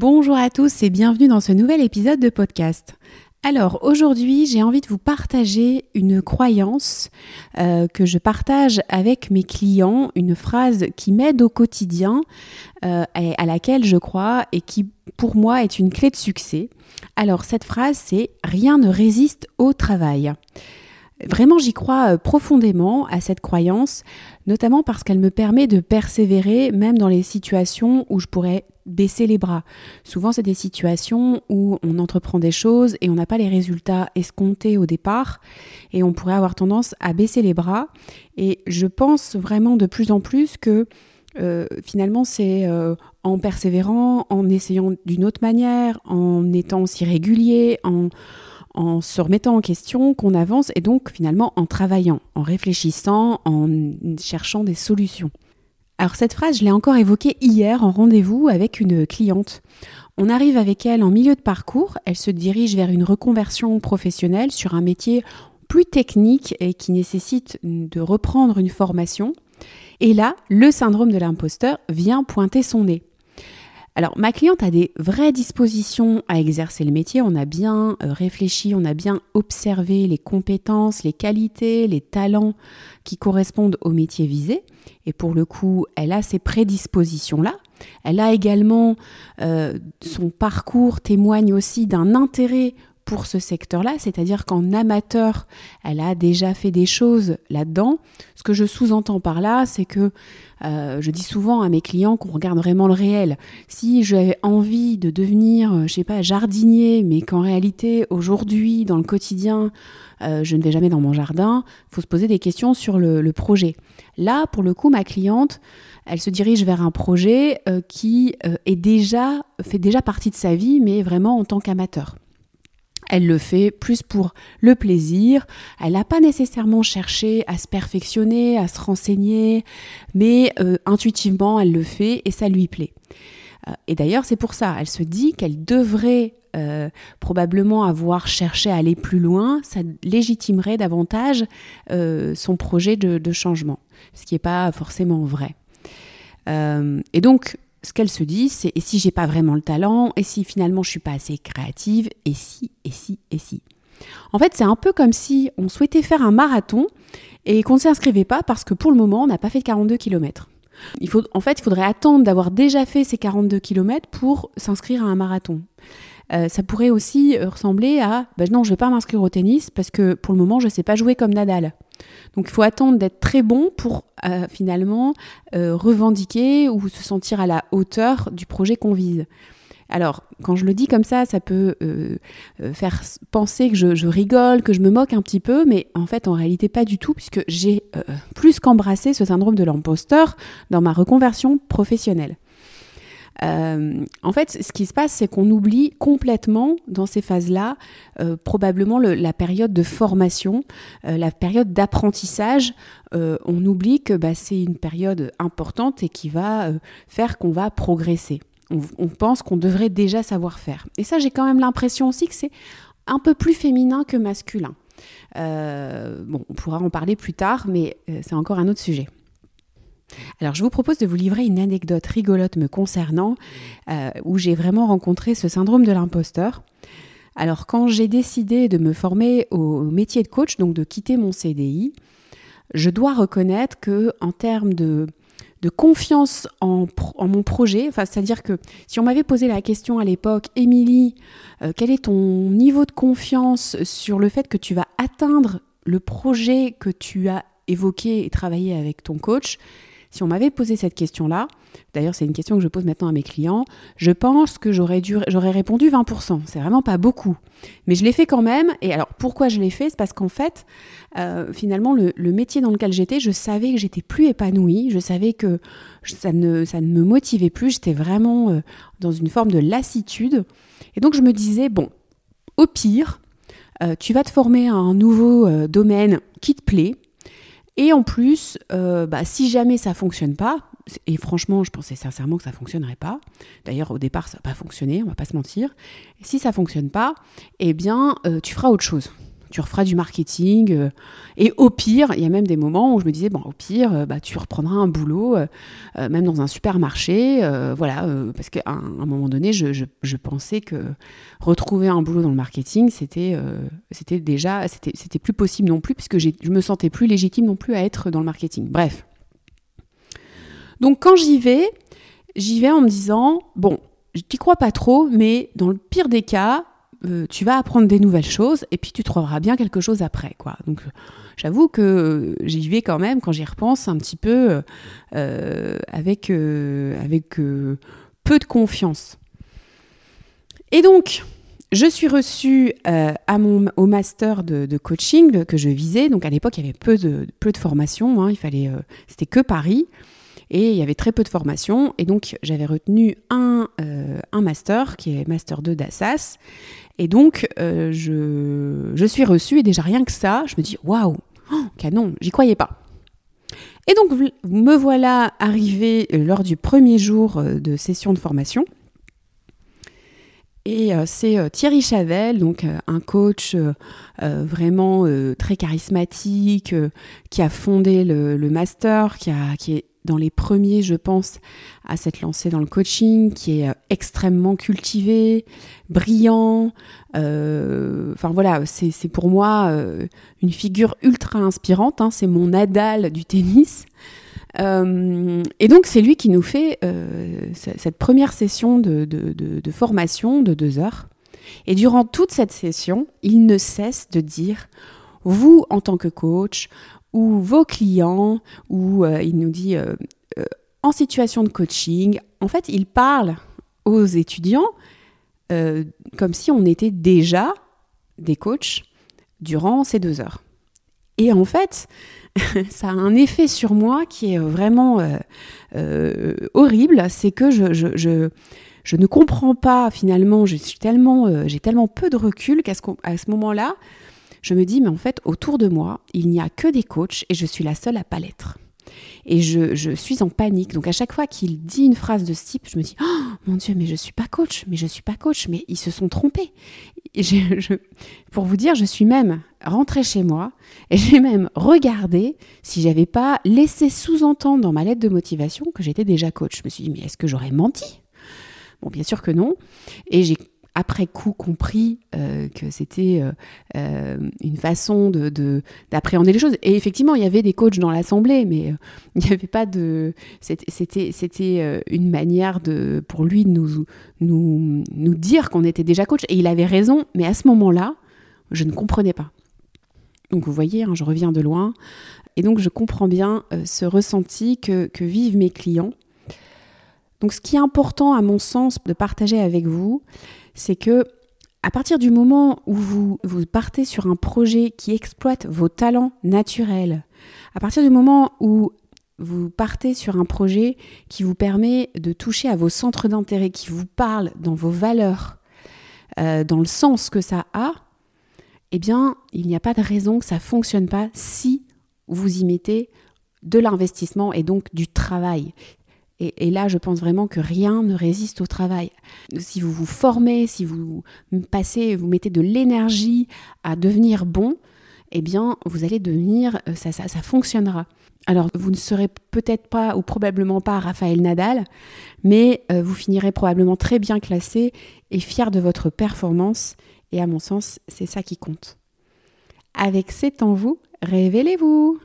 Bonjour à tous et bienvenue dans ce nouvel épisode de podcast. Alors aujourd'hui j'ai envie de vous partager une croyance euh, que je partage avec mes clients, une phrase qui m'aide au quotidien, euh, et à laquelle je crois et qui pour moi est une clé de succès. Alors cette phrase c'est ⁇ Rien ne résiste au travail ⁇ Vraiment, j'y crois euh, profondément à cette croyance, notamment parce qu'elle me permet de persévérer même dans les situations où je pourrais baisser les bras. Souvent, c'est des situations où on entreprend des choses et on n'a pas les résultats escomptés au départ et on pourrait avoir tendance à baisser les bras. Et je pense vraiment de plus en plus que euh, finalement, c'est euh, en persévérant, en essayant d'une autre manière, en étant aussi régulier, en en se remettant en question qu'on avance et donc finalement en travaillant, en réfléchissant, en cherchant des solutions. Alors cette phrase, je l'ai encore évoquée hier en rendez-vous avec une cliente. On arrive avec elle en milieu de parcours, elle se dirige vers une reconversion professionnelle sur un métier plus technique et qui nécessite de reprendre une formation. Et là, le syndrome de l'imposteur vient pointer son nez. Alors, ma cliente a des vraies dispositions à exercer le métier. On a bien euh, réfléchi, on a bien observé les compétences, les qualités, les talents qui correspondent au métier visé. Et pour le coup, elle a ces prédispositions-là. Elle a également, euh, son parcours témoigne aussi d'un intérêt pour ce secteur-là, c'est-à-dire qu'en amateur, elle a déjà fait des choses là-dedans. Ce que je sous-entends par là, c'est que euh, je dis souvent à mes clients qu'on regarde vraiment le réel. Si j'avais envie de devenir, euh, je sais pas, jardinier, mais qu'en réalité, aujourd'hui, dans le quotidien, euh, je ne vais jamais dans mon jardin, il faut se poser des questions sur le, projet. Là, pour le coup, ma cliente, elle se dirige vers un projet qui est déjà fait déjà partie de sa vie, mais vraiment en tant qu'amateur. Elle le fait plus pour le plaisir. Elle n'a pas nécessairement cherché à se perfectionner, à se renseigner, mais euh, intuitivement, elle le fait et ça lui plaît. Euh, et d'ailleurs, c'est pour ça, elle se dit qu'elle devrait euh, probablement avoir cherché à aller plus loin, ça légitimerait davantage son projet de, de, changement, ce qui n'est pas forcément vrai. et donc, ce qu'elle se dit, c'est et si j'ai pas vraiment le talent, et si finalement je suis pas assez créative, et si, et si, et si. En fait, c'est un peu comme si on souhaitait faire un marathon et qu'on ne s'inscrivait pas parce que pour le moment, on n'a pas fait 42 km. Il faut, en fait, il faudrait attendre d'avoir déjà fait ces 42 km pour s'inscrire à un marathon. Euh, ça pourrait aussi euh, ressembler à ben non, je ne vais pas m'inscrire au tennis parce que pour le moment, je ne sais pas jouer comme Nadal. Donc il faut attendre d'être très bon pour euh, finalement revendiquer ou se sentir à la hauteur du projet qu'on vise. Alors, quand je le dis comme ça, ça peut faire penser que je, rigole, que je me moque un petit peu, mais en fait, en réalité, pas du tout, puisque j'ai plus qu'embrassé ce syndrome de l'imposteur dans ma reconversion professionnelle. Euh, en fait, ce qui se passe, c'est qu'on oublie complètement dans ces phases-là euh, probablement la période de formation, euh, la période d'apprentissage. on oublie que bah, c'est une période importante et qui va faire qu'on va progresser. On, pense qu'on devrait déjà savoir faire. Et ça, j'ai quand même l'impression aussi que c'est un peu plus féminin que masculin. bon, on pourra en parler plus tard, mais c'est encore un autre sujet. Alors je vous propose de vous livrer une anecdote rigolote me concernant, euh, où j'ai vraiment rencontré ce syndrome de l'imposteur. Alors quand j'ai décidé de me former au métier de coach, donc de quitter mon CDI, je dois reconnaître que en termes de, confiance en, mon projet, c'est-à-dire que si on m'avait posé la question à l'époque, Émilie, euh, quel est ton niveau de confiance sur le fait que tu vas atteindre le projet que tu as évoqué et travaillé avec ton coach si on m'avait posé cette question-là, d'ailleurs c'est une question que je pose maintenant à mes clients, je pense que j'aurais, répondu 20%. C'est vraiment pas beaucoup. Mais je l'ai fait quand même. Et alors pourquoi je l'ai fait? C'est parce qu'en fait, euh, finalement, le, métier dans lequel j'étais, je savais que j'étais plus épanouie, je savais que ça ne, ça ne me motivait plus, j'étais vraiment euh, dans une forme de lassitude. Et donc je me disais, bon, au pire, euh, tu vas te former à un nouveau domaine qui te plaît, et en plus, euh, bah, si jamais ça fonctionne pas, et franchement, je pensais sincèrement que ça fonctionnerait pas. D'ailleurs, au départ, ça n'a pas fonctionné, on va pas se mentir. si ça fonctionne pas, eh bien, euh, tu feras autre chose. Tu referas du marketing. euh, et au pire, il y a même des moments où je me disais, bon, au pire, euh, bah, tu reprendras un boulot, euh, même dans un supermarché. voilà, parce qu'à un, moment donné, je, pensais que retrouver un boulot dans le marketing, c'était c'était déjà, c'était plus possible non plus, puisque je me sentais plus légitime non plus à être dans le marketing. Bref. Donc quand j'y vais, j'y vais en me disant, bon, je t'y crois pas trop, mais dans le pire des cas, euh, tu vas apprendre des nouvelles choses et puis tu trouveras bien quelque chose après, quoi. Donc euh, j'avoue que euh, j'y vais quand même, quand j'y repense, un petit peu avec, peu de confiance. Et donc, je suis reçue à mon, au master de, coaching que je visais. Donc à l'époque, il y avait peu de, peu de formation. hein. il fallait, c'était que Paris. Et il y avait très peu de formation. Et donc, j'avais retenu un, euh, un master, qui est Master 2 d'Assas. Et donc, euh, je, je suis reçue. Et déjà, rien que ça, je me dis, waouh, oh, canon, j'y croyais pas. Et donc, me voilà arrivée euh, lors du premier jour de session de formation. Et c'est Thierry Chavel, donc un coach vraiment très charismatique, qui a fondé le, le master, qui, a, qui est dans les premiers, je pense, à s'être lancé dans le coaching, qui est euh, extrêmement cultivé, brillant. euh, Enfin voilà, c'est pour moi euh, une figure ultra inspirante. hein, c'est mon Nadal du tennis. Et donc, c'est lui qui nous fait cette première session de formation de deux heures. Et durant toute cette session, il ne cesse de dire, vous en tant que coach, ou vos clients, ou euh, il nous dit euh, euh, en situation de coaching, en fait, il parle aux étudiants comme si on était déjà des coachs durant ces deux heures. Et en fait, ça a un effet sur moi qui est vraiment horrible. C'est que je, je, je, ne comprends pas finalement, tellement, j'ai tellement peu de recul qu'à ce moment-là, je me dis, mais en fait, autour de moi, il n'y a que des coachs et je suis la seule à pas l'être. Et je, je suis en panique. Donc à chaque fois qu'il dit une phrase de ce type, je me dis, oh mon Dieu, mais je suis pas coach, mais je suis pas coach, mais ils se sont trompés. Et je- pour vous dire, je suis même rentrée chez moi et j'ai même regardé si j'avais pas laissé sous-entendre dans ma lettre de motivation que j'étais déjà coach. Je me suis dit, mais est-ce que j'aurais menti? Bon, bien sûr que non. Et j'ai après coup compris euh, que c'était euh, euh, une façon de, de- d'appréhender les choses. Et effectivement, il y avait des coachs dans l'assemblée, mais il n'y avait pas de. C'était, c'était, une manière de, pour lui de nous, nous, nous dire qu'on était déjà coach. Et il avait raison, mais à ce moment-là, je ne comprenais pas. Donc vous voyez, hein, je reviens de loin. Et donc je comprends bien ce ressenti que vivent mes clients. Donc ce qui est important à mon sens de partager avec vous, c'est que à partir du moment où vous, partez sur un projet qui exploite vos talents naturels, à partir du moment où vous partez sur un projet qui vous permet de toucher à vos centres d'intérêt, qui vous parle dans vos valeurs, euh, dans le sens que ça a, eh bien, il n'y a pas de raison que ça ne fonctionne pas si vous y mettez de l'investissement et donc du travail. Et, là, je pense vraiment que rien ne résiste au travail. Si vous vous formez, si vous passez, vous mettez de l'énergie à devenir bon, eh bien, vous allez devenir, euh, ça, ça, ça fonctionnera. Alors, vous ne serez peut-être pas ou probablement pas Raphaël Nadal, mais euh, vous finirez probablement très bien classé et fier de votre performance. Et à mon sens, c'est ça qui compte. Avec C'est en vous, révélez-vous